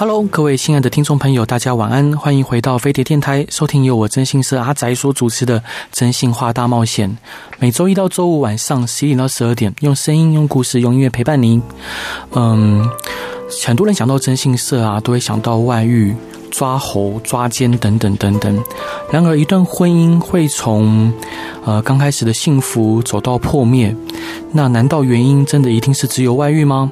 Hello，各位亲爱的听众朋友，大家晚安，欢迎回到飞碟电台，收听由我真心社阿宅所主持的《真心话大冒险》。每周一到周五晚上十一点到十二点，用声音、用故事、用音乐陪伴您。嗯，很多人想到真心社啊，都会想到外遇。抓喉、抓奸等等等等。然而，一段婚姻会从呃刚开始的幸福走到破灭，那难道原因真的一定是只有外遇吗？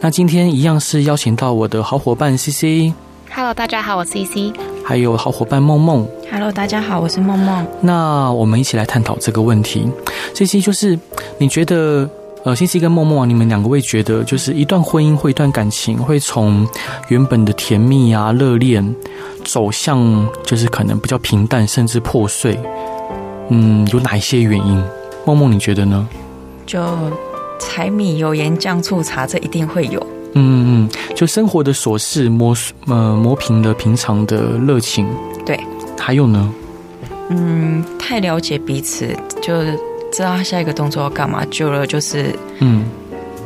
那今天一样是邀请到我的好伙伴 CC。Hello，大家好，我是 CC。还有好伙伴梦梦。Hello，大家好，我是梦梦。那我们一起来探讨这个问题。CC 就是你觉得？呃，CC 跟梦梦，你们两个会觉得，就是一段婚姻或一段感情，会从原本的甜蜜啊、热恋，走向就是可能比较平淡，甚至破碎。嗯，有哪一些原因？梦梦，你觉得呢？就柴米油盐酱醋茶，这一定会有。嗯嗯，就生活的琐事磨呃磨平了平常的热情。对。还有呢？嗯，太了解彼此就。知道他下一个动作要干嘛，久了就是嗯，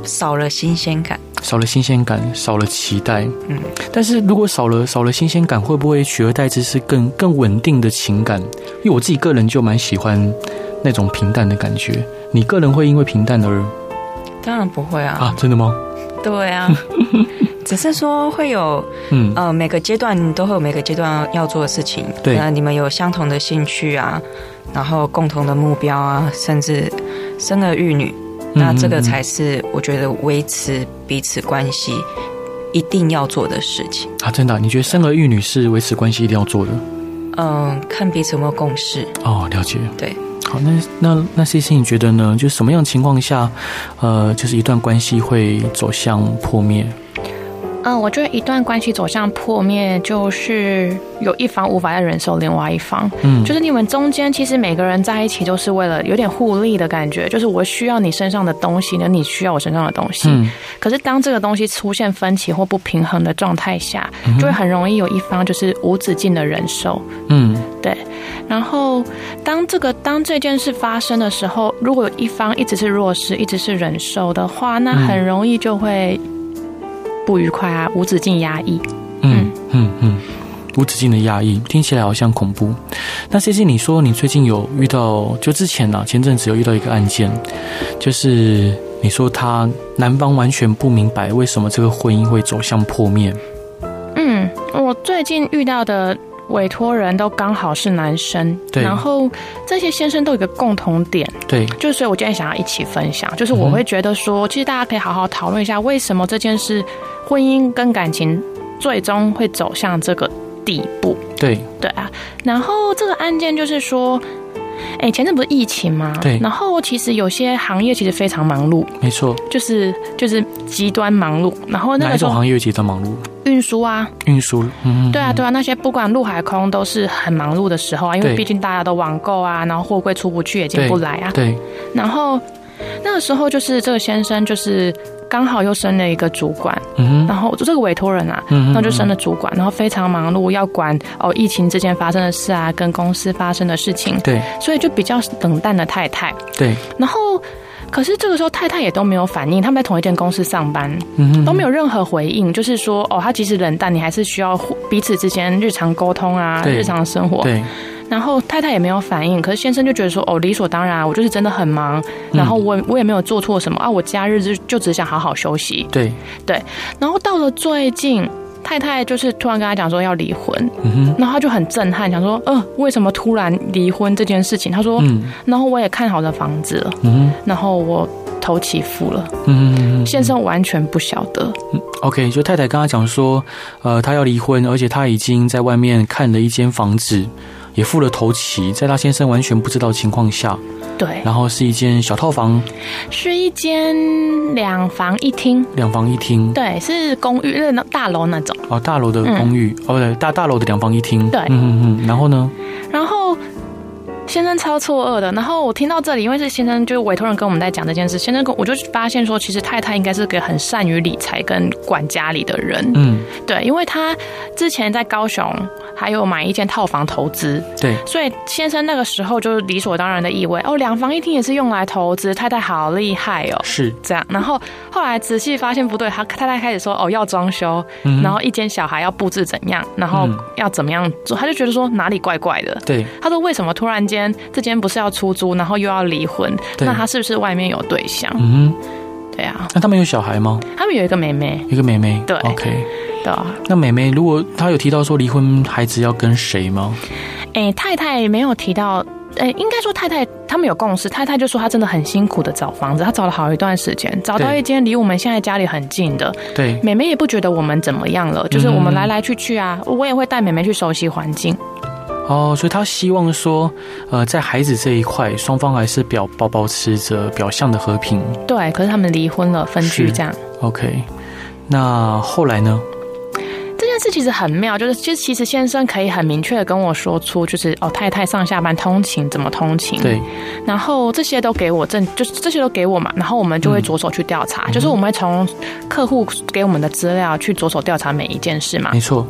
少了新鲜感，少了新鲜感，少了期待，嗯。但是如果少了少了新鲜感，会不会取而代之是更更稳定的情感？因为我自己个人就蛮喜欢那种平淡的感觉。你个人会因为平淡而？当然不会啊！啊，真的吗？对啊，只是说会有嗯呃每个阶段都会有每个阶段要做的事情。对，那你们有相同的兴趣啊。然后共同的目标啊，甚至生儿育女，那这个才是我觉得维持彼此关系一定要做的事情啊！真的啊，你觉得生儿育女是维持关系一定要做的？嗯，看彼此有没有共识哦，了解。对，好，那那那 CC 你觉得呢？就什么样情况下，呃，就是一段关系会走向破灭？嗯，我觉得一段关系走向破灭，就是有一方无法再忍受另外一方。嗯，就是你们中间其实每个人在一起都是为了有点互利的感觉，就是我需要你身上的东西，那你需要我身上的东西。嗯，可是当这个东西出现分歧或不平衡的状态下，就会很容易有一方就是无止境的忍受。嗯，对。然后当这个当这件事发生的时候，如果有一方一直是弱势，一直是忍受的话，那很容易就会。不愉快啊，无止境压抑。嗯嗯嗯，无止境的压抑，听起来好像恐怖。那 CC，你说你最近有遇到，就之前呢、啊，前阵子有遇到一个案件，就是你说他男方完全不明白为什么这个婚姻会走向破灭。嗯，我最近遇到的。委托人都刚好是男生，对，然后这些先生都有一个共同点，对，就所以，我今天想要一起分享，就是我会觉得说，其实大家可以好好讨论一下，为什么这件事，婚姻跟感情最终会走向这个地步？对，对啊。然后这个案件就是说，哎，前阵不是疫情吗？对。然后其实有些行业其实非常忙碌，没错，就是就是极端忙碌。然后那个哪种行业极端忙碌？运输啊，运输，嗯，对啊，对啊，那些不管陆海空都是很忙碌的时候啊，因为毕竟大家都网购啊，然后货柜出不去也进不来啊，对。然后那个时候就是这个先生就是刚好又升了一个主管，嗯，然后就这个委托人啊，嗯，那就升了主管，然后非常忙碌，要管哦疫情之间发生的事啊，跟公司发生的事情，对，所以就比较冷淡的太太，对，然后。可是这个时候太太也都没有反应，他们在同一间公司上班，都没有任何回应。就是说，哦，他即使冷淡，你还是需要彼此之间日常沟通啊，日常生活。对。然后太太也没有反应，可是先生就觉得说，哦，理所当然，我就是真的很忙，然后我我也没有做错什么啊，我假日就就只想好好休息。对对。然后到了最近。太太就是突然跟他讲说要离婚，嗯，然后他就很震撼，想说，呃，为什么突然离婚这件事情？他说，嗯，然后我也看好了房子了，嗯，然后我投期付了，嗯，先生完全不晓得。OK，就太太跟他讲说，呃，他要离婚，而且他已经在外面看了一间房子，也付了头期，在他先生完全不知道的情况下。对，然后是一间小套房，是一间两房一厅，两房一厅，对，是公寓，那大楼那种哦，大楼的公寓，嗯、哦，对，大大楼的两房一厅，对，嗯嗯嗯，然后呢？然后先生超错愕的。然后我听到这里，因为是先生就是委托人跟我们在讲这件事，先生跟我就发现说，其实太太应该是个很善于理财跟管家里的人。嗯，对，因为他之前在高雄还有买一间套房投资，对，所以先生那个时候就是理所当然的以为哦，两房一厅也是用来投资，太太好厉害哦，是这样。然后后来仔细发现不对，他太太开始说哦要装修，嗯、然后一间小孩要布置怎样，然后要怎么样做，他就觉得说哪里怪怪的。对，他说为什么突然间这间不是要出租，然后又要离婚？那他是不是外面有对象？嗯，对啊。那他们有小孩吗？他们有一个妹妹，一个妹妹。对，OK。那妹妹如果她有提到说离婚，孩子要跟谁吗？哎、欸，太太没有提到。哎，应该说太太他们有共识，太太就说她真的很辛苦的找房子，她找了好一段时间，找到一间离我们现在家里很近的。对，妹妹也不觉得我们怎么样了，就是我们来来去去啊，嗯、我也会带妹妹去熟悉环境。哦，所以她希望说，呃，在孩子这一块，双方还是表保保持着表象的和平。对，可是他们离婚了，分居这样。OK，那后来呢？这件事其实很妙，就是其实其实先生可以很明确的跟我说出，就是哦，太太上下班通勤怎么通勤，对，然后这些都给我证，就是这些都给我嘛，然后我们就会着手去调查，嗯、就是我们会从客户给我们的资料去着手调查每一件事嘛，没错，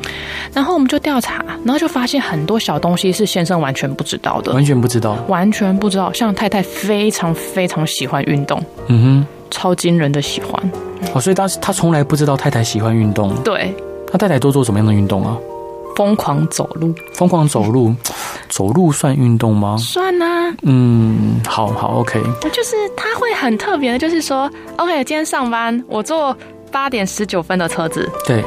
然后我们就调查，然后就发现很多小东西是先生完全不知道的，完全不知道，完全不知道，像太太非常非常喜欢运动，嗯哼，超惊人的喜欢，哦，所以他他从来不知道太太喜欢运动，对。那太太都做什么样的运动啊？疯狂走路，疯狂走路，走路算运动吗？算啊。嗯，好好，OK。就是他会很特别的，就是说，OK，今天上班我坐八点十九分的车子，对。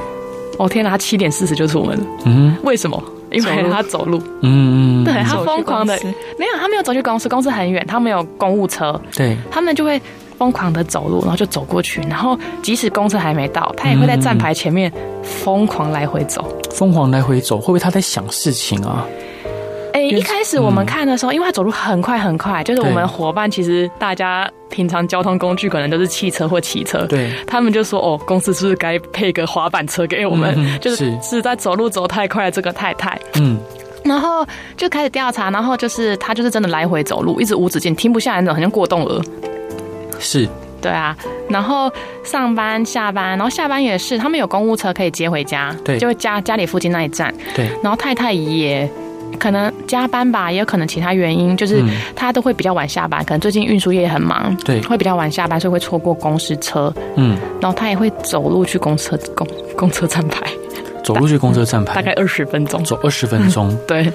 哦天哪，他七点四十就出门了。嗯，为什么？因为他走路。嗯嗯。对，他疯狂的，没有，他没有走去公司，公司很远，他没有公务车。对，他们就会。疯狂的走路，然后就走过去，然后即使公车还没到，他也会在站牌前面疯狂来回走。疯狂来回走，会不会他在想事情啊？哎、欸，一开始我们看的时候，嗯、因为他走路很快很快，就是我们伙伴其实大家平常交通工具可能都是汽车或骑车，对，他们就说哦，公司是不是该配个滑板车给我们？嗯、就是是在走路走太快这个太太，嗯，然后就开始调查，然后就是他就是真的来回走路，一直无止境，停不下来那种，好像过动儿。是，对啊，然后上班下班，然后下班也是，他们有公务车可以接回家，对，就会家家里附近那一站，对。然后太太也可能加班吧，也有可能其他原因，就是他都会比较晚下班，可能最近运输业也很忙，对，会比较晚下班，所以会错过公司车，嗯。然后他也会走路去公车公公车站牌，走路去公车站牌，大概二十分钟，走二十分钟，对。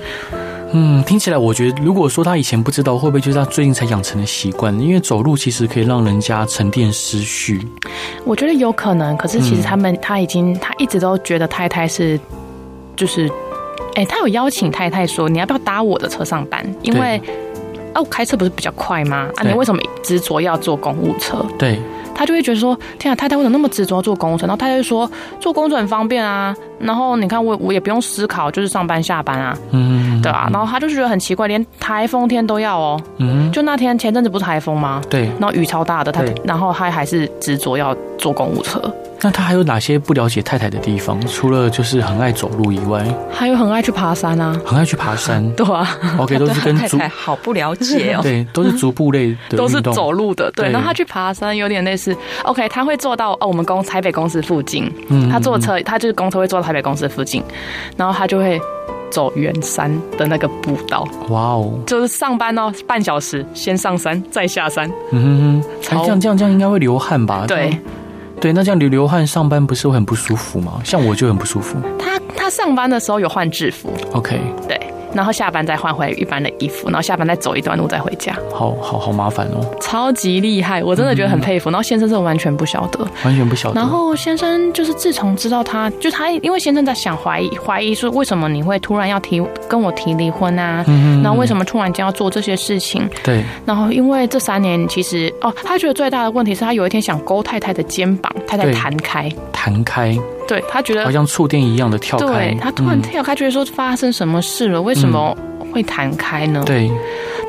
嗯，听起来我觉得，如果说他以前不知道，会不会就是他最近才养成的习惯？因为走路其实可以让人家沉淀思绪。我觉得有可能，可是其实他们、嗯、他已经他一直都觉得太太是，就是，哎、欸，他有邀请太太说，你要不要搭我的车上班？因为哦，我开车不是比较快吗？啊，你为什么执着要坐公务车？对。他就会觉得说：“天啊，太太为什么那么执着坐公务车？”然后太太就说：“坐公车很方便啊。然后你看我我也不用思考，就是上班下班啊，嗯，对啊。然后他就觉得很奇怪，连台风天都要哦。嗯，就那天前阵子不是台风吗？对。然后雨超大的，他然后他还是执着要坐公务车。那他还有哪些不了解太太的地方？除了就是很爱走路以外，还有很爱去爬山啊，很爱去爬山。对啊，OK，都是跟 太太好不了解哦。对，都是足部类的，都是走路的。对，然后他去爬山有点类似。OK，他会坐到哦，我们公台北公司附近。嗯，他坐车，他就是公车会坐到台北公司附近，然后他就会走圆山的那个步道。哇哦，就是上班哦，半小时先上山再下山。嗯哼哼，这样这样这样应该会流汗吧？对。对，那这样流流汗上班不是会很不舒服吗？像我就很不舒服。他他上班的时候有换制服，OK，对。然后下班再换回一般的衣服，然后下班再走一段路再回家。好好好麻烦哦，超级厉害，我真的觉得很佩服。嗯、然后先生是完全不晓得，完全不晓得。然后先生就是自从知道他，就他因为先生在想怀疑怀疑说，为什么你会突然要提跟我提离婚啊？嗯，然后为什么突然间要做这些事情？对。然后因为这三年其实哦，他觉得最大的问题是他有一天想勾太太的肩膀，太太弹开，弹开。对，他觉得好像触电一样的跳开，对，他突然跳开，觉得说发生什么事了？为什么会弹开呢？对，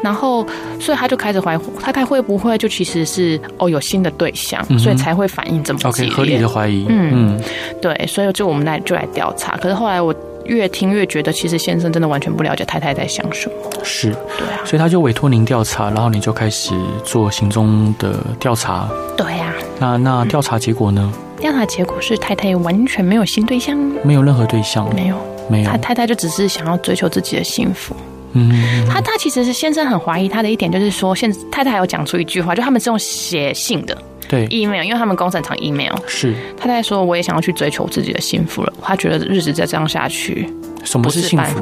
然后所以他就开始怀疑太太会不会就其实是哦有新的对象，所以才会反应这么激烈。OK，合理的怀疑。嗯嗯，对，所以就我们来就来调查。可是后来我越听越觉得，其实先生真的完全不了解太太在想什么。是，对啊，所以他就委托您调查，然后你就开始做行踪的调查。对呀、啊，那那调查结果呢？调查结果是太太完全没有新对象，没有任何对象，没有，没有。他太太就只是想要追求自己的幸福。嗯，他他其实是先生很怀疑他的一点，就是说，现太太有讲出一句话，就他们是用写信的，对，email，因为他们公司很常 email。是太太说，我也想要去追求自己的幸福了。他觉得日子再这样下去，什么是幸福？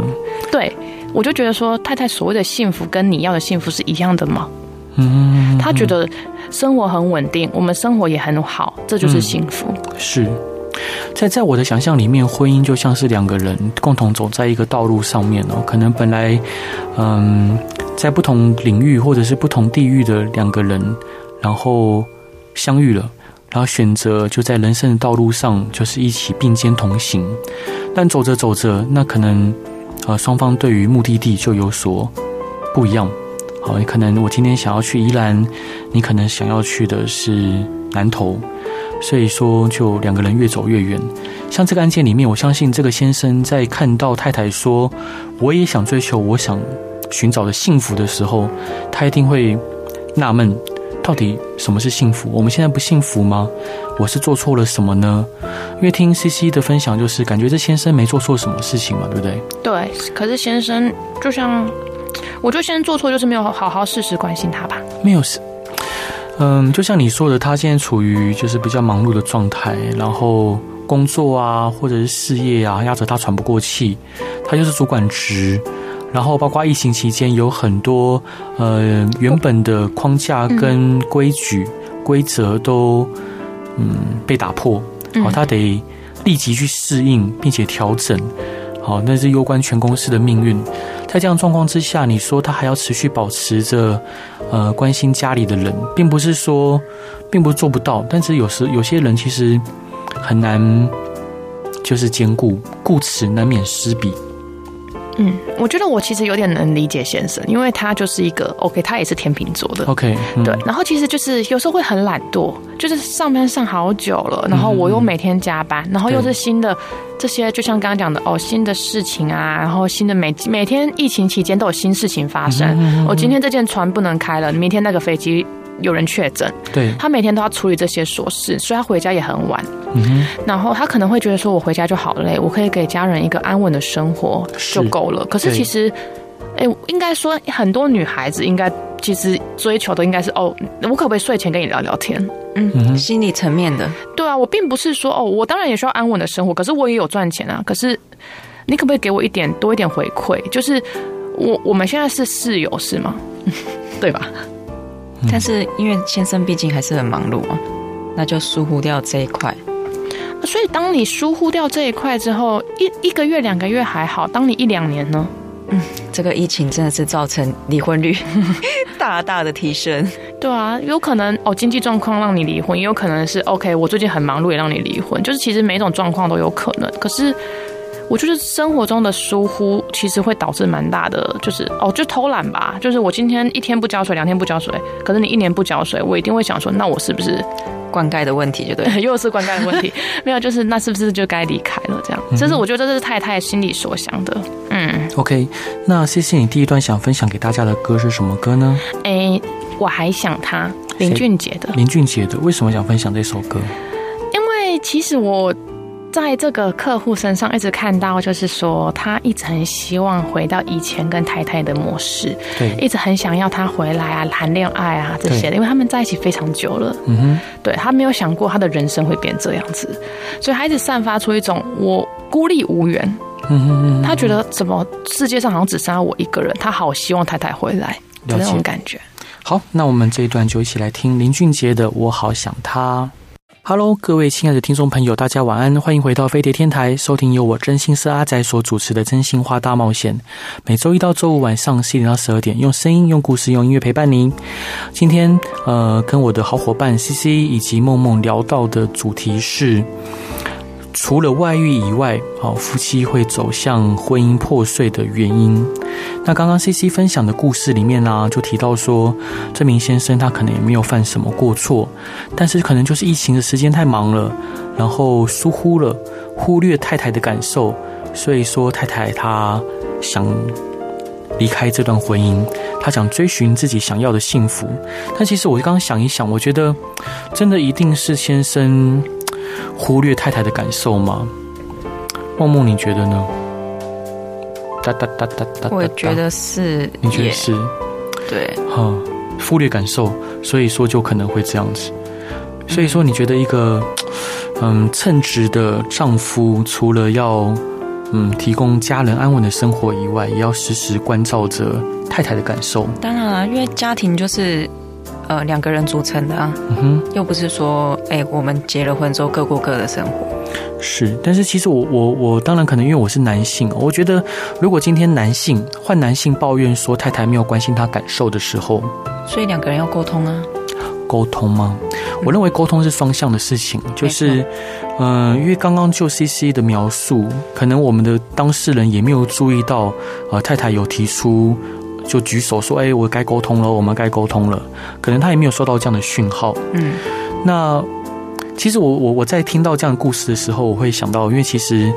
对，我就觉得说，太太所谓的幸福跟你要的幸福是一样的吗？嗯，他觉得生活很稳定，我们生活也很好，这就是幸福。嗯、是。在在我的想象里面，婚姻就像是两个人共同走在一个道路上面哦。可能本来，嗯，在不同领域或者是不同地域的两个人，然后相遇了，然后选择就在人生的道路上，就是一起并肩同行。但走着走着，那可能，呃，双方对于目的地就有所不一样。好，你可能我今天想要去宜兰，你可能想要去的是南投。所以说，就两个人越走越远。像这个案件里面，我相信这个先生在看到太太说“我也想追求我想寻找的幸福”的时候，他一定会纳闷：到底什么是幸福？我们现在不幸福吗？我是做错了什么呢？因为听 CC 的分享，就是感觉这先生没做错什么事情嘛，对不对？对。可是先生就像，我觉得先生做错就是没有好好适时关心他吧？没有事。嗯，就像你说的，他现在处于就是比较忙碌的状态，然后工作啊，或者是事业啊，压着他喘不过气。他就是主管职，然后包括疫情期间有很多呃原本的框架跟规矩、嗯、规则都嗯被打破，好，他得立即去适应并且调整。好，那是攸关全公司的命运。在这样状况之下，你说他还要持续保持着，呃，关心家里的人，并不是说，并不是做不到，但是有时有些人其实很难，就是兼顾，顾此难免失彼。嗯，我觉得我其实有点能理解先生，因为他就是一个 OK，他也是天秤座的 OK，嗯，对。然后其实就是有时候会很懒惰，就是上班上好久了，然后我又每天加班，然后又是新的这些，就像刚刚讲的哦，新的事情啊，然后新的每每天疫情期间都有新事情发生。我今天这件船不能开了，明天那个飞机。有人确诊，对，他每天都要处理这些琐事，所以他回家也很晚。嗯哼，然后他可能会觉得说，我回家就好累，我可以给家人一个安稳的生活就够了。可是其实，哎，应该说很多女孩子应该其实追求的应该是哦，我可不可以睡前跟你聊聊天？嗯，嗯，心理层面的。对啊，我并不是说哦，我当然也需要安稳的生活，可是我也有赚钱啊。可是你可不可以给我一点多一点回馈？就是我我们现在是室友是吗？对吧？但是因为先生毕竟还是很忙碌嘛，那就疏忽掉这一块。所以当你疏忽掉这一块之后，一一个月两个月还好，当你一两年呢？嗯，这个疫情真的是造成离婚率 大大的提升。对啊，有可能哦，经济状况让你离婚，也有可能是 OK，我最近很忙碌也让你离婚，就是其实每种状况都有可能。可是。我就是生活中的疏忽其实会导致蛮大的，就是哦，就偷懒吧。就是我今天一天不浇水，两天不浇水，可是你一年不浇水，我一定会想说，那我是不是灌溉的问题？就对，又是灌溉的问题。没有，就是那是不是就该离开了？这样，这是我觉得这是太太心里所想的。嗯，OK，那谢谢你第一段想分享给大家的歌是什么歌呢？哎，我还想他，林俊杰的。林俊杰的，为什么想分享这首歌？因为其实我。在这个客户身上一直看到，就是说他一直很希望回到以前跟太太的模式，对，一直很想要他回来啊，谈恋爱啊这些的，因为他们在一起非常久了，嗯哼，对，他没有想过他的人生会变这样子，所以他一直散发出一种我孤立无援，嗯哼，他觉得怎么世界上好像只剩下我一个人，他好希望太太回来的那种感觉。好，那我们这一段就一起来听林俊杰的《我好想他》。Hello，各位亲爱的听众朋友，大家晚安，欢迎回到飞碟天台，收听由我真心是阿仔所主持的《真心话大冒险》。每周一到周五晚上十点到十二点，用声音、用故事、用音乐陪伴您。今天，呃，跟我的好伙伴 CC 以及梦梦聊到的主题是。除了外遇以外，好，夫妻会走向婚姻破碎的原因。那刚刚 CC 分享的故事里面呢、就提到说，这名先生他可能也没有犯什么过错，但是可能就是疫情的时间太忙了，然后疏忽了，忽略太太的感受，所以说太太她想离开这段婚姻，她想追寻自己想要的幸福。但其实我刚刚想一想，我觉得真的一定是先生忽略太太的感受吗？梦梦，你觉得呢？哒哒哒哒哒，我觉得是，你觉得是？对，哈，忽略感受，所以说就可能会这样子。所以说，你觉得一个嗯称职的丈夫，除了要嗯提供家人安稳的生活以外，也要时时关照着太太的感受。当然了，因为家庭就是呃两个人组成的啊，嗯哼，又不是说哎我们结了婚之后各过各的生活。是，但是其实我我我当然可能因为我是男性，我觉得如果今天男性换男性抱怨说太太没有关心他感受的时候，所以两个人要沟通啊。沟通吗？我认为沟通是双向的事情，就是嗯、呃，因为刚刚就 CC 的描述，可能我们的当事人也没有注意到，呃，太太有提出就举手说，哎，我该沟通了，我们该沟通了，可能他也没有收到这样的讯号，嗯，那。其实我我我在听到这样的故事的时候，我会想到，因为其实，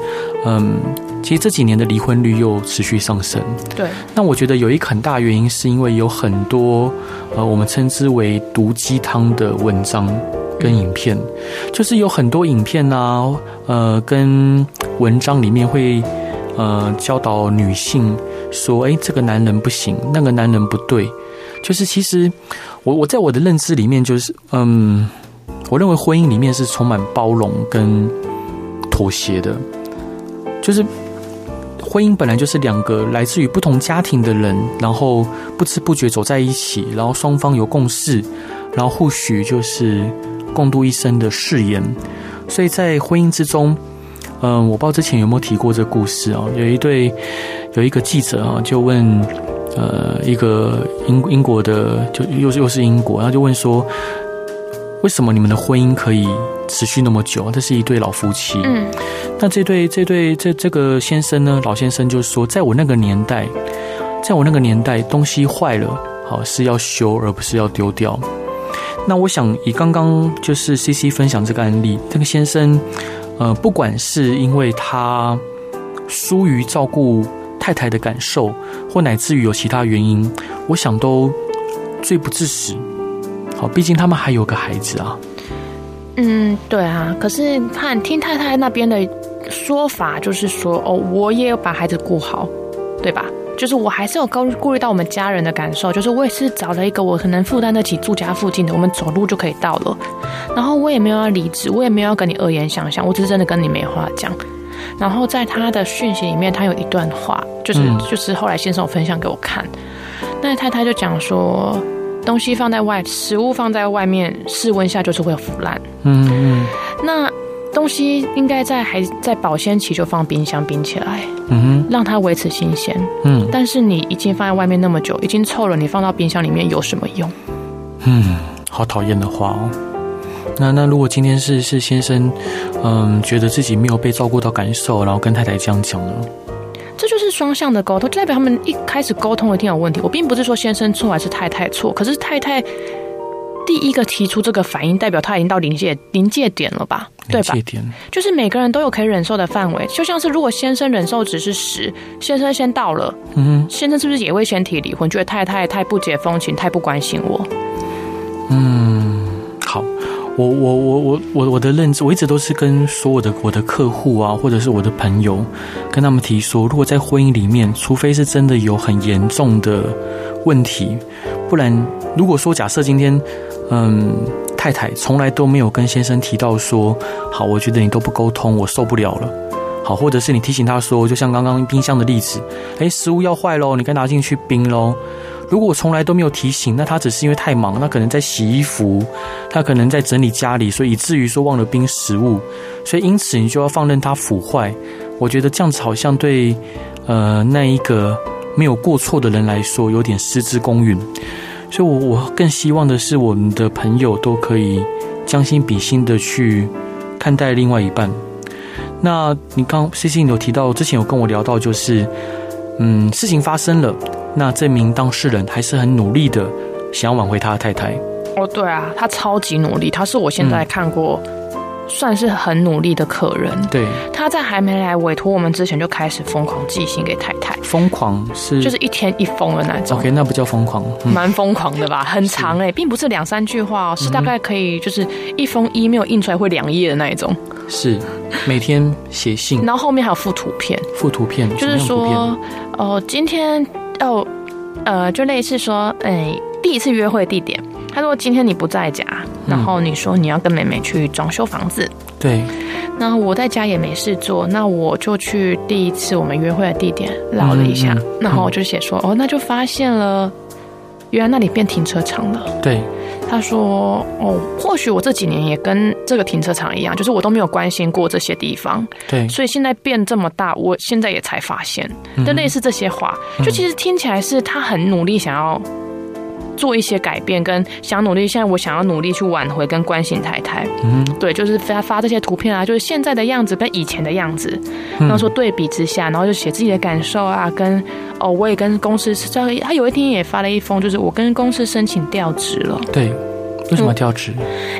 嗯，其实这几年的离婚率又持续上升。对。那我觉得有一个很大原因，是因为有很多呃，我们称之为毒鸡汤的文章跟影片，就是有很多影片啊，呃，跟文章里面会呃教导女性说，哎，这个男人不行，那个男人不对。就是其实我我在我的认知里面，就是嗯。我认为婚姻里面是充满包容跟妥协的，就是婚姻本来就是两个来自于不同家庭的人，然后不知不觉走在一起，然后双方有共识，然后或许就是共度一生的誓言。所以在婚姻之中，嗯，我不知道之前有没有提过这个故事啊？有一对有一个记者啊，就问呃一个英英国的，就又又是英国，然后就问说。为什么你们的婚姻可以持续那么久？这是一对老夫妻。嗯，那这对这对这这个先生呢？老先生就说，在我那个年代，在我那个年代，东西坏了，好是要修，而不是要丢掉。那我想以刚刚就是 CC 分享这个案例，这个先生，呃，不管是因为他疏于照顾太太的感受，或乃至于有其他原因，我想都罪不至死。好，毕竟他们还有个孩子啊。嗯，对啊。可是看听太太那边的说法，就是说，哦，我也有把孩子顾好，对吧？就是我还是有顾顾虑到我们家人的感受，就是我也是找了一个我可能负担得起住家附近的，我们走路就可以到了。然后我也没有要离职，我也没有要跟你恶言相向，我只是真的跟你没话讲。然后在他的讯息里面，他有一段话，就是、嗯、就是后来先生有分享给我看，那太太就讲说。东西放在外，食物放在外面，室温下就是会腐烂。嗯嗯。那东西应该在还在保鲜期就放冰箱冰起来，嗯哼，让它维持新鲜。嗯。但是你已经放在外面那么久，已经臭了，你放到冰箱里面有什么用？嗯，好讨厌的话哦。那那如果今天是是先生，嗯，觉得自己没有被照顾到感受，然后跟太太这样讲呢？这就是双向的沟通，就代表他们一开始沟通一定有问题。我并不是说先生错还是太太错，可是太太第一个提出这个反应，代表他已经到临界临界点了吧？对吧？临界点就是每个人都有可以忍受的范围。就像是如果先生忍受值是十，先生先到了，嗯哼，先生是不是也会先提离婚？觉得太太太不解风情，太不关心我？嗯，好。我我我我我我的认知，我一直都是跟所有的我的客户啊，或者是我的朋友，跟他们提说，如果在婚姻里面，除非是真的有很严重的问题，不然，如果说假设今天，嗯，太太从来都没有跟先生提到说，好，我觉得你都不沟通，我受不了了，好，或者是你提醒他说，就像刚刚冰箱的例子，诶，食物要坏喽，你该拿进去冰喽。如果我从来都没有提醒，那他只是因为太忙，那可能在洗衣服，他可能在整理家里，所以以至于说忘了冰食物，所以因此你就要放任他腐坏。我觉得这样子好像对呃那一个没有过错的人来说有点失之公允。所以我，我我更希望的是我们的朋友都可以将心比心的去看待另外一半。那你刚 CC 你有提到之前有跟我聊到，就是嗯事情发生了。那这名当事人还是很努力的，想要挽回他的太太。哦，对啊，他超级努力，他是我现在看过算是很努力的客人。对，他在还没来委托我们之前，就开始疯狂寄信给太太。疯狂是就是一天一封的那种。OK，那不叫疯狂，嗯、蛮疯狂的吧？很长哎、欸，并不是两三句话哦，是大概可以就是一封 email 印出来会两页的那一种。是每天写信，然后后面还有附图片，附图片就是说哦、呃，今天哦呃，就类似说哎、欸，第一次约会地点。他说：“今天你不在家，然后你说你要跟妹妹去装修房子。嗯、对，那我在家也没事做，那我就去第一次我们约会的地点绕了一下，嗯嗯、然后我就写说：哦，那就发现了，原来那里变停车场了。对，他说：哦，或许我这几年也跟这个停车场一样，就是我都没有关心过这些地方。对，所以现在变这么大，我现在也才发现。就类似这些话，就其实听起来是他很努力想要。”做一些改变，跟想努力。现在我想要努力去挽回跟关心太太。嗯，对，就是发发这些图片啊，就是现在的样子跟以前的样子，然后说对比之下，然后就写自己的感受啊，跟哦，我也跟公司，他有一天也发了一封，就是我跟公司申请调职了。对，为什么调职？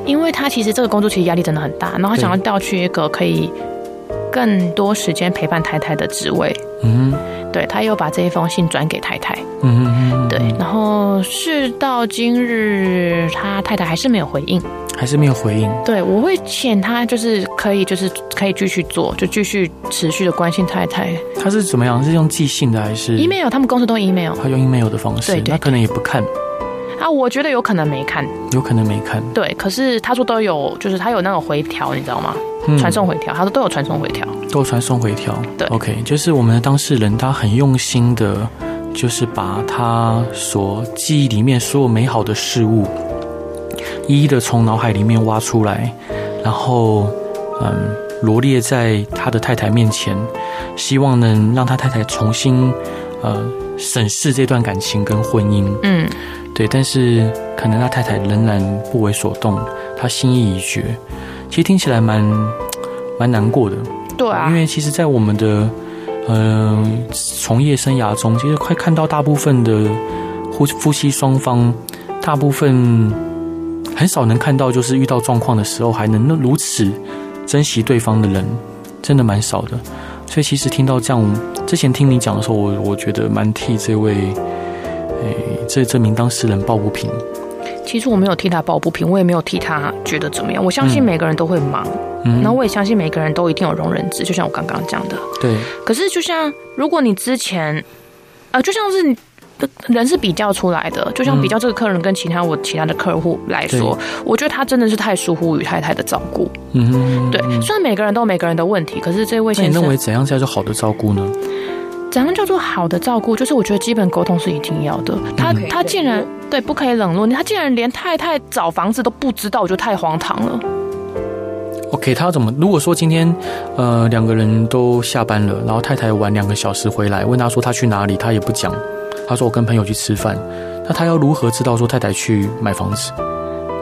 因为他其实这个工作其实压力真的很大，然后他想要调去一个可以更多时间陪伴太太的职位。嗯。对，他又把这一封信转给太太，嗯嗯，对，然后事到今日，他太太还是没有回应，还是没有回应。对，我会劝他，就是可以，就是可以继续做，就继续持续的关心太太。他是怎么样？是用寄信的还是 email？他们公司都 email，他用 email 的方式，对，对，对，他可能也不看。啊，我觉得有可能没看，有可能没看。对，可是他说都有，就是他有那种回条，你知道吗？传送回条，他说都有传送回条，都有传送回条。对，OK，就是我们的当事人，他很用心的，就是把他所记忆里面所有美好的事物，一一的从脑海里面挖出来，然后嗯，罗列在他的太太面前，希望能让他太太重新呃审视这段感情跟婚姻。嗯，对，但是可能他太太仍然不为所动，他心意已决。其实听起来蛮蛮难过的，对啊，因为其实，在我们的呃从业生涯中，其实快看到大部分的夫夫妻双方，大部分很少能看到，就是遇到状况的时候还能如此珍惜对方的人，真的蛮少的。所以，其实听到这样，之前听你讲的时候，我我觉得蛮替这位诶这这名当事人抱不平。其实我没有替他抱不平，我也没有替他觉得怎么样。我相信每个人都会忙，嗯，然后我也相信每个人都一定有容忍值，就像我刚刚讲的。对。可是，就像如果你之前，呃，就像是你人是比较出来的，就像比较这个客人跟其他我其他的客户来说，我觉得他真的是太疏忽于太太的照顾。嗯，对。虽然每个人都有每个人的问题，可是这位先生，你认为怎样叫做好的照顾呢？怎样叫做好的照顾？就是我觉得基本沟通是一定要的。他他竟然对不可以冷落你，他竟然连太太找房子都不知道，我觉得太荒唐了。OK，他怎么？如果说今天呃两个人都下班了，然后太太晚两个小时回来，问他说他去哪里，他也不讲。他说我跟朋友去吃饭。那他要如何知道说太太去买房子？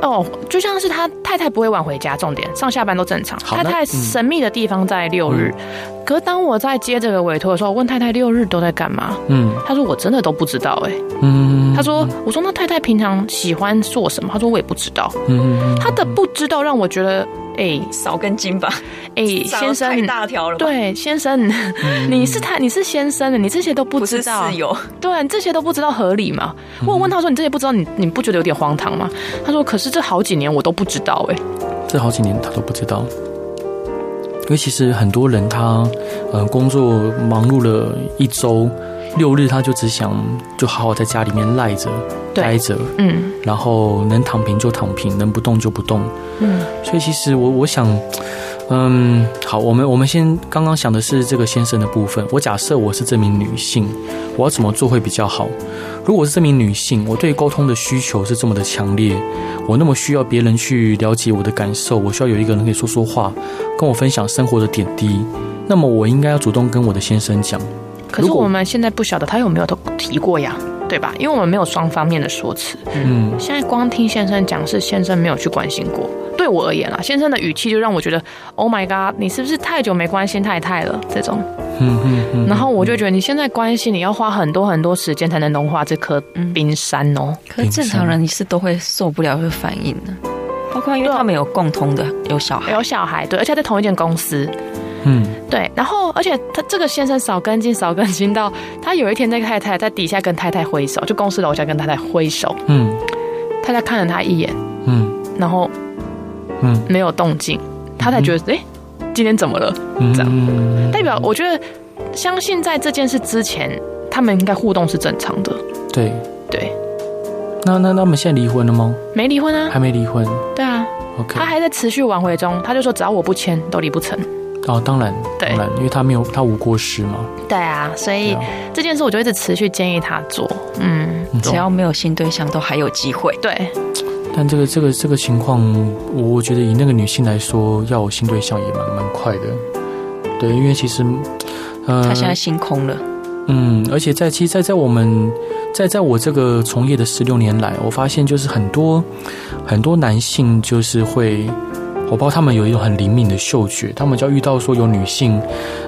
哦，就像是他太太不会晚回家，重点上下班都正常。太太神秘的地方在六日，嗯、可是当我在接这个委托的时候，我问太太六日都在干嘛？嗯，他说我真的都不知道哎、欸。嗯，他说我说那太太平常喜欢做什么？他说我也不知道。嗯，他的不知道让我觉得。哎，少根筋吧！哎，先生，太大条了。对，先生，你是太，你是先生的，你这些都不知道。室友。对，你这些都不知道合理吗？我问他说：“你这些不知道，你你不觉得有点荒唐吗？”他说：“可是这好几年我都不知道。”哎，这好几年他都不知道，因为其实很多人他呃工作忙碌了一周。六日他就只想就好好在家里面赖着待着，嗯，然后能躺平就躺平，能不动就不动，嗯，所以其实我我想，嗯，好，我们我们先刚刚想的是这个先生的部分，我假设我是这名女性，我要怎么做会比较好？如果是这名女性，我对沟通的需求是这么的强烈，我那么需要别人去了解我的感受，我需要有一个人可以说说话，跟我分享生活的点滴，那么我应该要主动跟我的先生讲。可是我们现在不晓得他有没有都提过呀，对吧？因为我们没有双方面的说辞。嗯，现在光听先生讲，是先生没有去关心过。对我而言啦，先生的语气就让我觉得，Oh my God，你是不是太久没关心太太了？这种，嗯嗯嗯。然后我就觉得，你现在关心，你要花很多很多时间才能融化这颗冰山哦。可是正常人你是都会受不了，会反应的。包括因为他们有共同的有小孩，有小孩，对，而且在同一间公司。嗯，对，然后而且他这个先生少跟进，少跟进到他有一天那个太太在底下跟太太挥手，就公司楼下跟太太挥手，嗯，太太看了他一眼，嗯，然后嗯。没有动静，他才觉得哎、嗯，今天怎么了？这样、嗯、代表我觉得相信在这件事之前，他们应该互动是正常的。对对，那那那我们现在离婚了吗？没离婚啊，还没离婚。对啊，OK，他还在持续挽回中，他就说只要我不签都离不成。哦，当然，当然，因为他没有，他无过失嘛。对啊，所以、啊、这件事我就一直持续建议他做。嗯，只要没有新对象，都还有机会。对。但这个这个这个情况，我觉得以那个女性来说，要有新对象也蛮蛮快的。对，因为其实，呃，他现在心空了。嗯，而且在其实在，在在我们在在我这个从业的十六年来，我发现就是很多很多男性就是会。我不知道他们有一种很灵敏的嗅觉，他们只要遇到说有女性，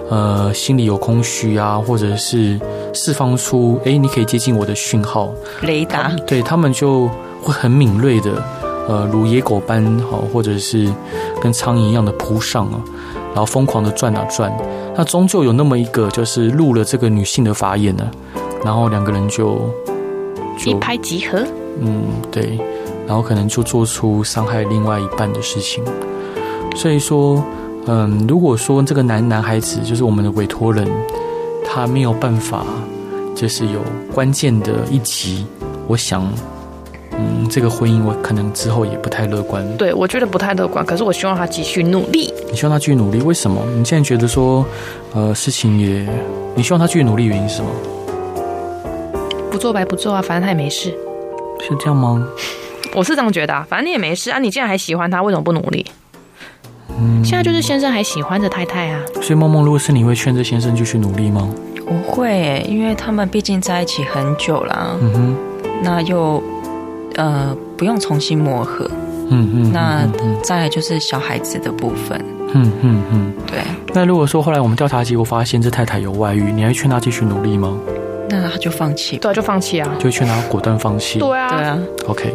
呃，心里有空虚啊，或者是释放出哎，你可以接近我的讯号，雷达，对他们就会很敏锐的，呃，如野狗般好，或者是跟苍蝇一样的扑上啊，然后疯狂的转啊转，那终究有那么一个就是入了这个女性的法眼呢，然后两个人就，就一拍即合，嗯，对。然后可能就做出伤害另外一半的事情，所以说，嗯，如果说这个男男孩子就是我们的委托人，他没有办法，就是有关键的一集，我想，嗯，这个婚姻我可能之后也不太乐观。对，我觉得不太乐观，可是我希望他继续努力。你希望他继续努力？为什么？你现在觉得说，呃，事情也，你希望他继续努力，原因是什么？不做白不做啊，反正他也没事。是这样吗？我是这样觉得啊，反正你也没事啊，你既然还喜欢他，为什么不努力？嗯，现在就是先生还喜欢着太太啊。所以梦梦，如果是你会劝这先生继续努力吗？我会，因为他们毕竟在一起很久了。嗯哼，那又呃不用重新磨合。嗯嗯，那再来就是小孩子的部分。嗯嗯嗯，对。那如果说后来我们调查结果发现这太太有外遇，你还劝他继续努力吗？那他就放弃，对，就放弃啊，就劝他果断放弃。对啊，对啊，OK。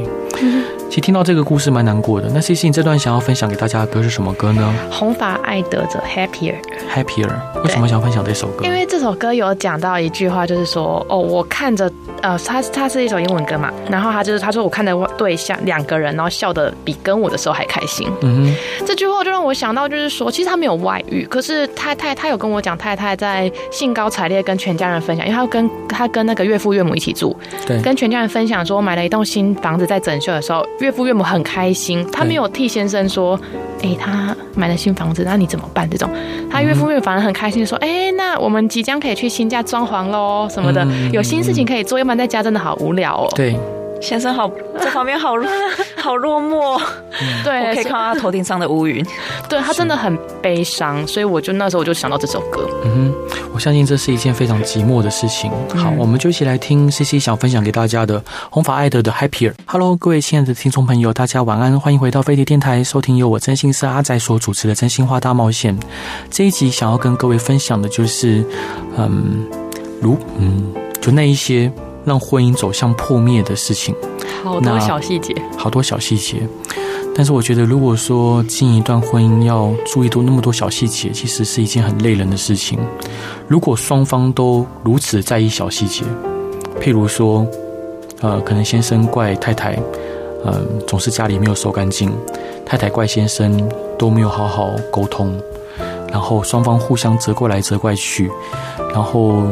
其实听到这个故事蛮难过的。那 CC，你这段想要分享给大家的歌是什么歌呢？红发爱德者 Happier。Happier。为什么想分享这首歌？因为这首歌有讲到一句话，就是说，哦，我看着，呃，他他是一首英文歌嘛，然后他就是他说我看着对象两个人，然后笑的比跟我的时候还开心。嗯哼。这句话就让我想到，就是说，其实他没有外遇，可是太太他有跟我讲，太太在兴高采烈跟全家人分享，因为他跟他跟那个岳父岳母一起住，对，跟全家人分享说买了一栋新房子在整修的时候。岳父岳母很开心，他没有替先生说：“哎、欸，他买了新房子，那你怎么办？”这种，他岳父岳母反而很开心，说：“哎、欸，那我们即将可以去新家装潢喽，什么的，有新事情可以做，然在家真的好无聊哦。”对。先生好，这方面好 好落寞。对，我可以看到他头顶上的乌云。对，他真的很悲伤，所以我就那时候我就想到这首歌。嗯哼，我相信这是一件非常寂寞的事情。好，我们就一起来听 CC 想分享给大家的红发艾德的 Happier。Hello，各位亲爱的听众朋友，大家晚安，欢迎回到飞碟电台，收听由我真心是阿仔所主持的真心话大冒险。这一集想要跟各位分享的就是，嗯，如嗯，就那一些。让婚姻走向破灭的事情，好多小细节，好多小细节。但是我觉得，如果说经营一段婚姻要注意多那么多小细节，其实是一件很累人的事情。如果双方都如此在意小细节，譬如说，呃，可能先生怪太太，嗯、呃，总是家里没有收干净；太太怪先生都没有好好沟通，然后双方互相责怪来责怪去，然后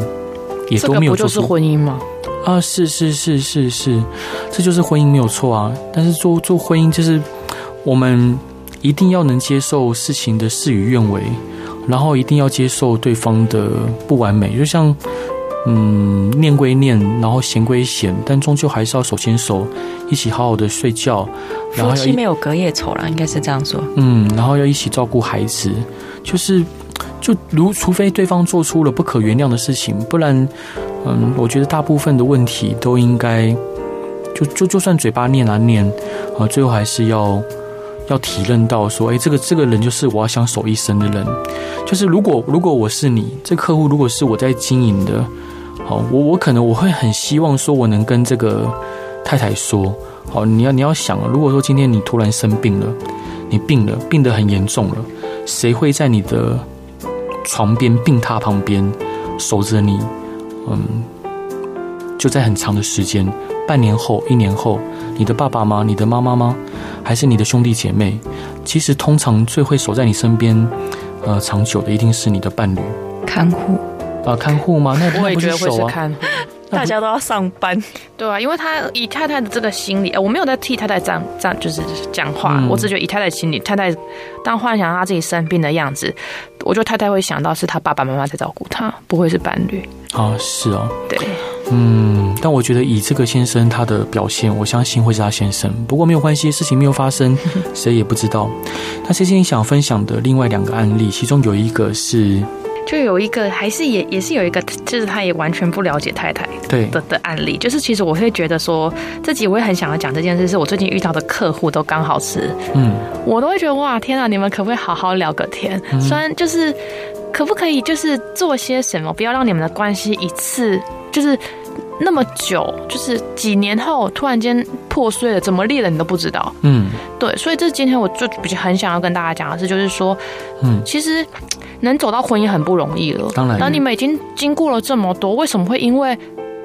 也都没有做出，这个不就是婚姻吗？啊，是是是是是，这就是婚姻没有错啊。但是做做婚姻，就是我们一定要能接受事情的事与愿违，然后一定要接受对方的不完美。就像嗯，念归念，然后闲归闲，但终究还是要手牵手，一起好好的睡觉。然后夫妻没有隔夜仇了，应该是这样说。嗯，然后要一起照顾孩子，就是就如除非对方做出了不可原谅的事情，不然。嗯，我觉得大部分的问题都应该，就就就算嘴巴念啊念，啊，最后还是要要体认到说，哎，这个这个人就是我要相守一生的人。就是如果如果我是你，这客户如果是我在经营的，好，我我可能我会很希望说，我能跟这个太太说，好，你要你要想，如果说今天你突然生病了，你病了，病得很严重了，谁会在你的床边病榻旁边守着你？嗯，就在很长的时间，半年后、一年后，你的爸爸吗？你的妈妈吗？还是你的兄弟姐妹？其实通常最会守在你身边，呃，长久的一定是你的伴侣、看护啊，看护吗？那我也觉得会是看护。大家都要上班，对啊，因为他以太太的这个心理，我没有在替太太这样这样就是讲话，嗯、我只觉得以太太心理，太太当幻想他自己生病的样子，我觉得太太会想到是他爸爸妈妈在照顾他，不会是伴侣。啊，是哦，对，嗯，但我觉得以这个先生他的表现，我相信会是他先生。不过没有关系，事情没有发生，谁也不知道。那谢谢你想分享的另外两个案例，其中有一个是。就有一个，还是也也是有一个，就是他也完全不了解太太的对的的案例。就是其实我会觉得说，自己我也很想要讲这件事，是我最近遇到的客户都刚好是，嗯，我都会觉得哇，天啊，你们可不可以好好聊个天？嗯、虽然就是可不可以就是做些什么，不要让你们的关系一次就是那么久，就是几年后突然间破碎了，怎么裂了你都不知道。嗯，对，所以这今天我就比较很想要跟大家讲的是，就是说，嗯，其实。能走到婚姻很不容易了，当然。那你们已经经过了这么多，为什么会因为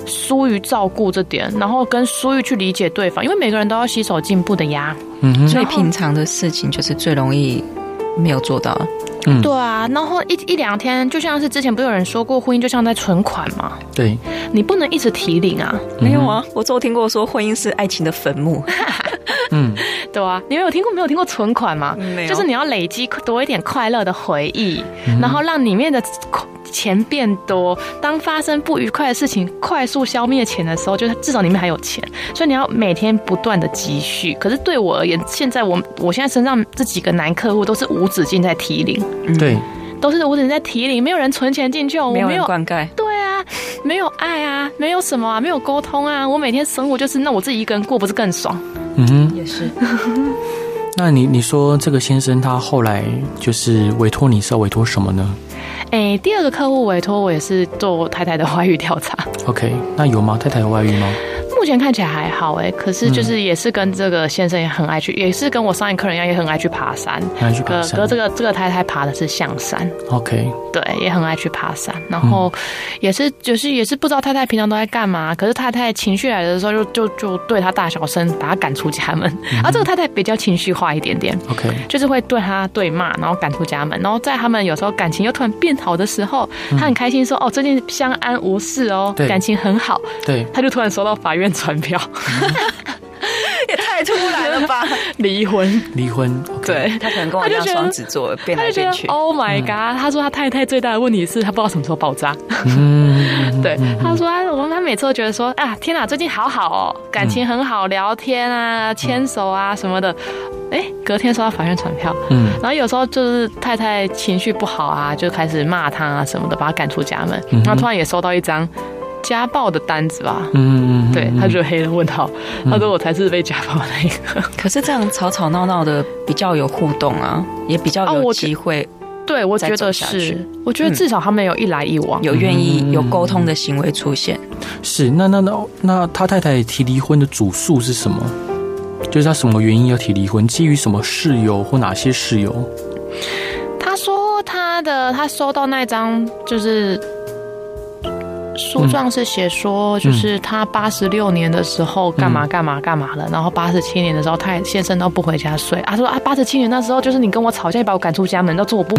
疏于照顾这点，然后跟疏于去理解对方？因为每个人都要携手进步的呀。嗯哼。最平常的事情就是最容易没有做到。嗯，对啊。然后一一两天，就像是之前不是有人说过，婚姻就像在存款嘛？对。你不能一直提领啊。没有啊，我只有听过说婚姻是爱情的坟墓。嗯，对啊，你们有听过没有听过存款吗？就是你要累积多一点快乐的回忆，嗯、然后让里面的钱变多。当发生不愉快的事情，快速消灭钱的时候，就是至少里面还有钱。所以你要每天不断的积蓄。可是对我而言，现在我我现在身上这几个男客户都是无止境在提领，对，都是无止境在提领，没有人存钱进去，我没有灌溉，对啊，没有爱啊，没有什么啊，没有沟通啊，我每天生活就是那我自己一个人过，不是更爽？嗯哼，也是。那你你说这个先生他后来就是委托你是要委托什么呢？哎、欸，第二个客户委托我也是做太太的外遇调查。OK，那有吗？太太有外遇吗？目前看起来还好哎，可是就是也是跟这个先生也很爱去，也是跟我上一客人一样，也很爱去爬山。爱去爬山。哥，这个这个太太爬的是象山。OK。对，也很爱去爬山，然后也是就是也是不知道太太平常都在干嘛，可是太太情绪来的时候就就就对他大小声，把他赶出家门。啊这个太太比较情绪化一点点。OK。就是会对他对骂，然后赶出家门，然后在他们有时候感情又突然变好的时候，他很开心说：“哦，最近相安无事哦，感情很好。”对。他就突然收到法院传票。也太突然了吧！离婚，离婚。Okay、对，他可能跟我一样双子座，变来变去。Oh my god！、嗯、他说他太太最大的问题是他不知道什么时候爆炸。嗯，对，他说他我他每次都觉得说啊，天哪，最近好好哦，感情很好，聊天啊，牵手啊什么的。哎、欸，隔天收到法院传票，嗯，然后有时候就是太太情绪不好啊，就开始骂他啊什么的，把他赶出家门。然后突然也收到一张。家暴的单子吧，嗯，对，他就黑了问号，他说我才是被家暴的那个。可是这样吵吵闹闹的比较有互动啊，也比较有机会。对，我觉得是，我觉得至少他们有一来一往，有愿意有沟通的行为出现。是，那那那那他太太提离婚的主诉是什么？就是他什么原因要提离婚？基于什么事由或哪些事由？他说他的他收到那张就是。诉状是写说，就是他八十六年的时候干嘛干嘛干嘛了，然后八十七年的时候，他先生都不回家睡。他说啊，八十七年那时候就是你跟我吵架，你把我赶出家门，都做我不。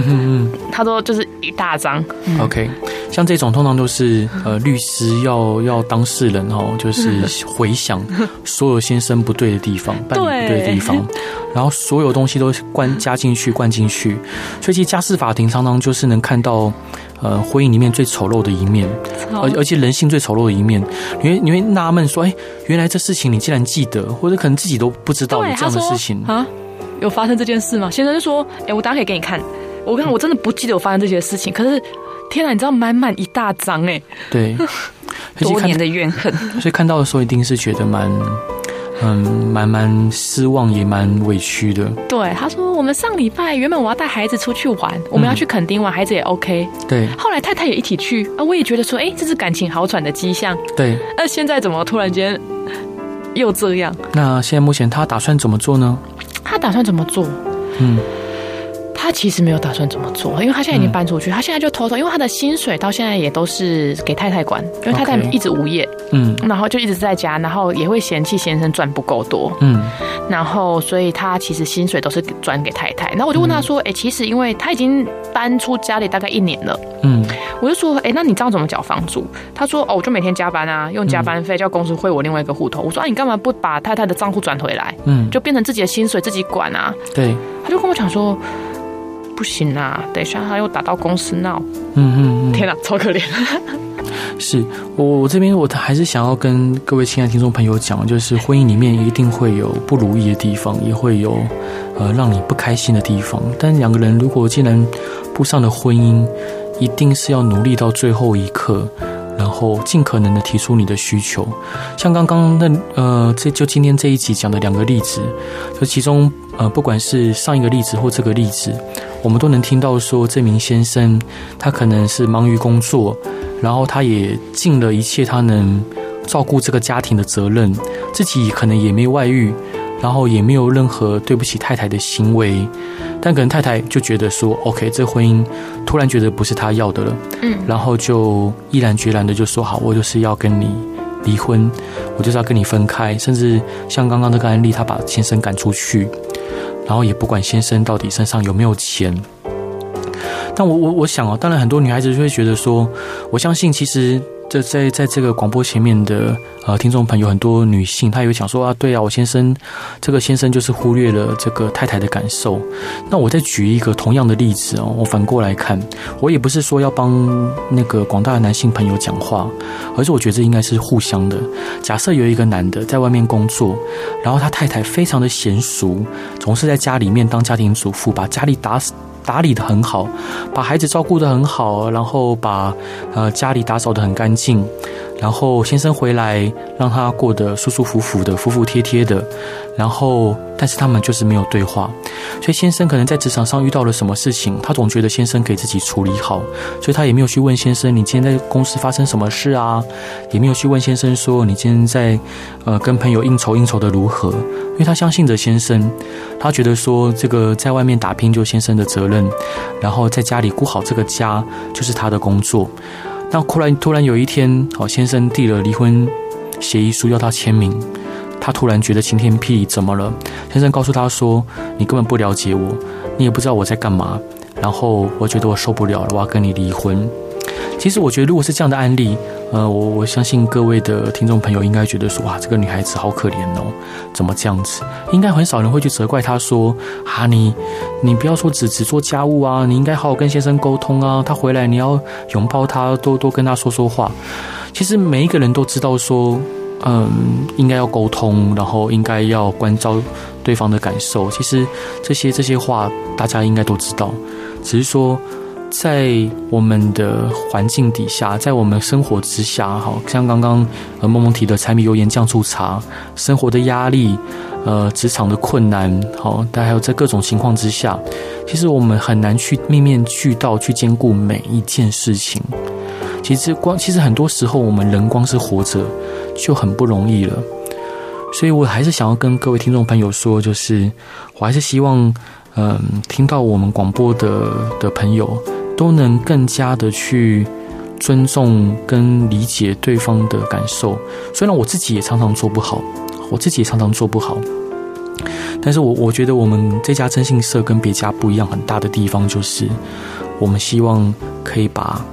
他说就是一大张。OK，像这种通常都是呃律师要要当事人哦，就是回想 所有先生不对的地方，办理不对的地方，然后所有东西都灌加进去，灌进去。所以其实家事法庭常常就是能看到。呃，婚姻里面最丑陋的一面，而而且人性最丑陋的一面，你会你会纳闷说，哎，原来这事情你竟然记得，或者可能自己都不知道有这样的事情啊？有发生这件事吗？先生就说，哎，我等下可以给你看，我看我真的不记得有发生这些事情，可是天哪，你知道满满一大张哎，对，多年的怨恨，所以看到的时候一定是觉得蛮。嗯，蛮蛮失望，也蛮委屈的。对，他说我们上礼拜原本我要带孩子出去玩，我们要去垦丁玩，孩子也 OK。对，后来太太也一起去啊，我也觉得说，哎，这是感情好转的迹象。对，那现在怎么突然间又这样。那现在目前他打算怎么做呢？他打算怎么做？嗯。他其实没有打算怎么做，因为他现在已经搬出去，嗯、他现在就偷偷，因为他的薪水到现在也都是给太太管，因为太太一直无业，嗯，然后就一直在家，然后也会嫌弃先生赚不够多，嗯，然后所以他其实薪水都是转给太太。然后我就问他说，哎、嗯，其实因为他已经搬出家里大概一年了，嗯，我就说，哎，那你这样怎么缴房租？他说，哦，我就每天加班啊，用加班费叫公司汇我另外一个户头。我说，啊，你干嘛不把太太的账户转回来？嗯，就变成自己的薪水自己管啊？对，他就跟我讲说。不行啊！等一下他又打到公司闹。嗯嗯嗯，天哪，超可怜。是我我这边我还是想要跟各位亲爱的听众朋友讲，就是婚姻里面一定会有不如意的地方，也会有呃让你不开心的地方。但两个人如果既然步上了婚姻，一定是要努力到最后一刻，然后尽可能的提出你的需求。像刚刚那呃，这就今天这一集讲的两个例子，就其中呃，不管是上一个例子或这个例子。我们都能听到说，这名先生他可能是忙于工作，然后他也尽了一切他能照顾这个家庭的责任，自己可能也没外遇，然后也没有任何对不起太太的行为，但可能太太就觉得说，OK，这婚姻突然觉得不是他要的了，嗯，然后就毅然决然的就说好，我就是要跟你离婚，我就是要跟你分开，甚至像刚刚那个案例，他把先生赶出去。然后也不管先生到底身上有没有钱，但我我我想哦，当然很多女孩子就会觉得说，我相信其实。这在在这个广播前面的呃听众朋友，很多女性她也会想说啊，对啊，我先生这个先生就是忽略了这个太太的感受。那我再举一个同样的例子哦，我反过来看，我也不是说要帮那个广大的男性朋友讲话，而是我觉得这应该是互相的。假设有一个男的在外面工作，然后他太太非常的娴熟，总是在家里面当家庭主妇，把家里打扫。打理得很好，把孩子照顾得很好，然后把呃家里打扫得很干净，然后先生回来让他过得舒舒服服的、服服帖帖的，然后但是他们就是没有对话，所以先生可能在职场上遇到了什么事情，他总觉得先生给自己处理好，所以他也没有去问先生，你今天在公司发生什么事啊？也没有去问先生说，你今天在呃跟朋友应酬应酬的如何？因为他相信着先生，他觉得说这个在外面打拼就先生的责任，然后在家里顾好这个家就是他的工作。那突然突然有一天，哦，先生递了离婚协议书要他签名，他突然觉得晴天霹雳，怎么了？先生告诉他说：“你根本不了解我，你也不知道我在干嘛。”然后我觉得我受不了了，我要跟你离婚。其实我觉得，如果是这样的案例。呃，我我相信各位的听众朋友应该觉得说，哇，这个女孩子好可怜哦，怎么这样子？应该很少人会去责怪她说，啊，你你不要说只只做家务啊，你应该好好跟先生沟通啊，他回来你要拥抱他，多多跟他说说话。其实每一个人都知道说，嗯，应该要沟通，然后应该要关照对方的感受。其实这些这些话大家应该都知道，只是说。在我们的环境底下，在我们生活之下，好像刚刚呃梦梦提的柴米油盐酱醋茶，生活的压力，呃，职场的困难，好，但还有在各种情况之下，其实我们很难去面面俱到去兼顾每一件事情。其实光，其实很多时候我们人光是活着就很不容易了。所以我还是想要跟各位听众朋友说，就是我还是希望，嗯、听到我们广播的的朋友。都能更加的去尊重跟理解对方的感受，虽然我自己也常常做不好，我自己也常常做不好，但是我我觉得我们这家征信社跟别家不一样很大的地方，就是我们希望可以把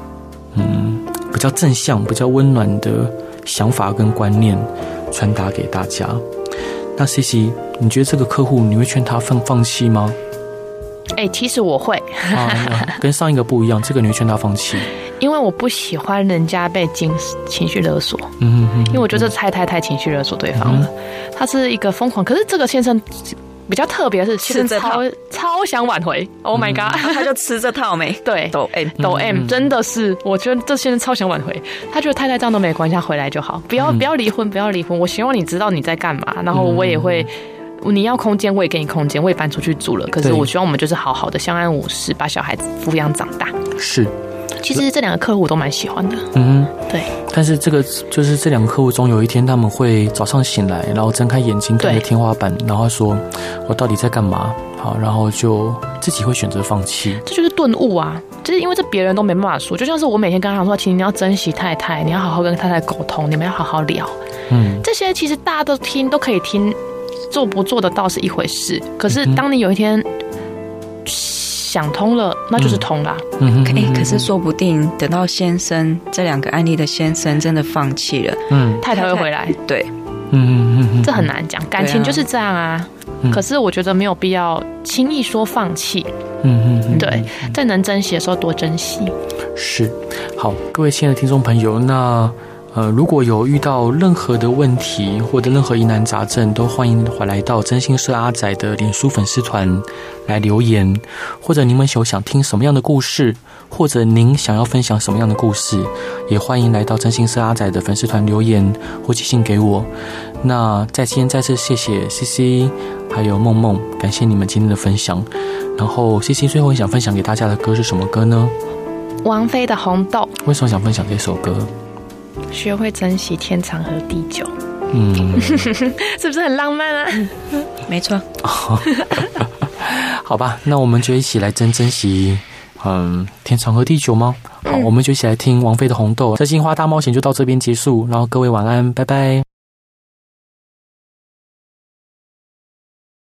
嗯比较正向、比较温暖的想法跟观念传达给大家。那 CC，你觉得这个客户你会劝他放放弃吗？哎、欸，其实我会啊，跟上一个不一样。这个你会劝他放弃，因为我不喜欢人家被情情绪勒索。嗯嗯，因为我觉得这太太太情绪勒索对方了。嗯、他是一个疯狂，可是这个先生比较特别，是其实超超想挽回。Oh my god，、嗯、他就吃这套没？对，抖 M 抖 M，真的是，我觉得这些人超想挽回。他觉得太太这样都没关系，他回来就好，不要不要离婚，不要离婚。我希望你知道你在干嘛，然后我也会。你要空间，我也给你空间，我也搬出去住了。可是我希望我们就是好好的相安无事，把小孩子抚养长大。是，其实这两个客户我都蛮喜欢的。嗯，对。但是这个就是这两个客户中有一天他们会早上醒来，然后睁开眼睛看着天花板，然后说：“我到底在干嘛？”好，然后就自己会选择放弃。这就是顿悟啊！就是因为这别人都没办法说，就像是我每天跟他讲说：“其实你要珍惜太太，你要好好跟太太沟通，你们要好好聊。”嗯，这些其实大家都听都可以听，做不做得到是一回事。可是当你有一天。想通了，那就是通了。嗯，哎，可是说不定等到先生这两个案例的先生真的放弃了，嗯，太太会回来。对，嗯嗯嗯，这很难讲，感情就是这样啊。可是我觉得没有必要轻易说放弃。嗯嗯，对，在能珍惜的时候多珍惜。是，好，各位亲爱的听众朋友，那。呃，如果有遇到任何的问题或者任何疑难杂症，都欢迎回来到真心社阿仔的脸书粉丝团来留言，或者你们有想听什么样的故事，或者您想要分享什么样的故事，也欢迎来到真心社阿仔的粉丝团留言或寄信给我。那在今天再次谢谢 CC 还有梦梦，感谢你们今天的分享。然后 CC 最后想分享给大家的歌是什么歌呢？王菲的《红豆》。为什么想分享这首歌？学会珍惜天长和地久，嗯，是不是很浪漫啊？没错，好吧，那我们就一起来珍珍惜，嗯，天长和地久吗？好，我们就一起来听王菲的《红豆》。真心话大冒险就到这边结束，然后各位晚安，拜拜。